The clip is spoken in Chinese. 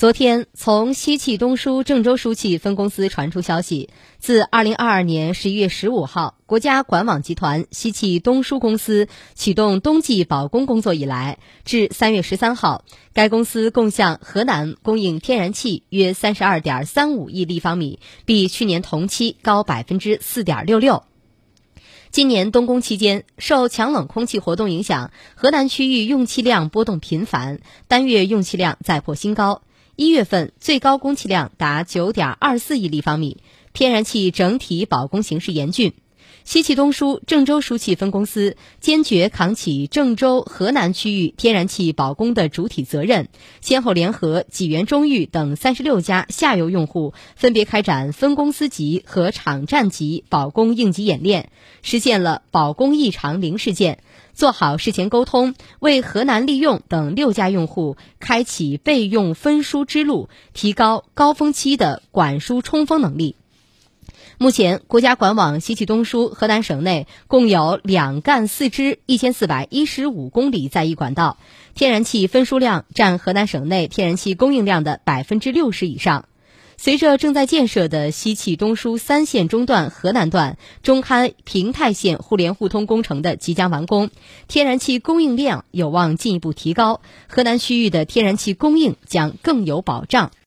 昨天，从西气东输郑州输气分公司传出消息，自二零二二年十一月十五号，国家管网集团西气东输公司启动冬季保供工作以来，至三月十三号，该公司共向河南供应天然气约三十二点三五亿立方米，比去年同期高百分之四点六六。今年冬工期间，受强冷空气活动影响，河南区域用气量波动频繁，单月用气量再破新高。一月份最高供气量达九点二四亿立方米，天然气整体保供形势严峻。西气东输郑州输气分公司坚决扛起郑州、河南区域天然气保供的主体责任，先后联合济源、中裕等三十六家下游用户，分别开展分公司级和场站级保供应急演练，实现了保供异常零事件。做好事前沟通，为河南利用等六家用户开启备用分输之路，提高高峰期的管输冲锋能力。目前，国家管网西气东输河南省内共有两干四支一千四百一十五公里在役管道，天然气分输量占河南省内天然气供应量的百分之六十以上。随着正在建设的西气东输三线中段河南段中堪平泰线互联互通工程的即将完工，天然气供应量有望进一步提高，河南区域的天然气供应将更有保障。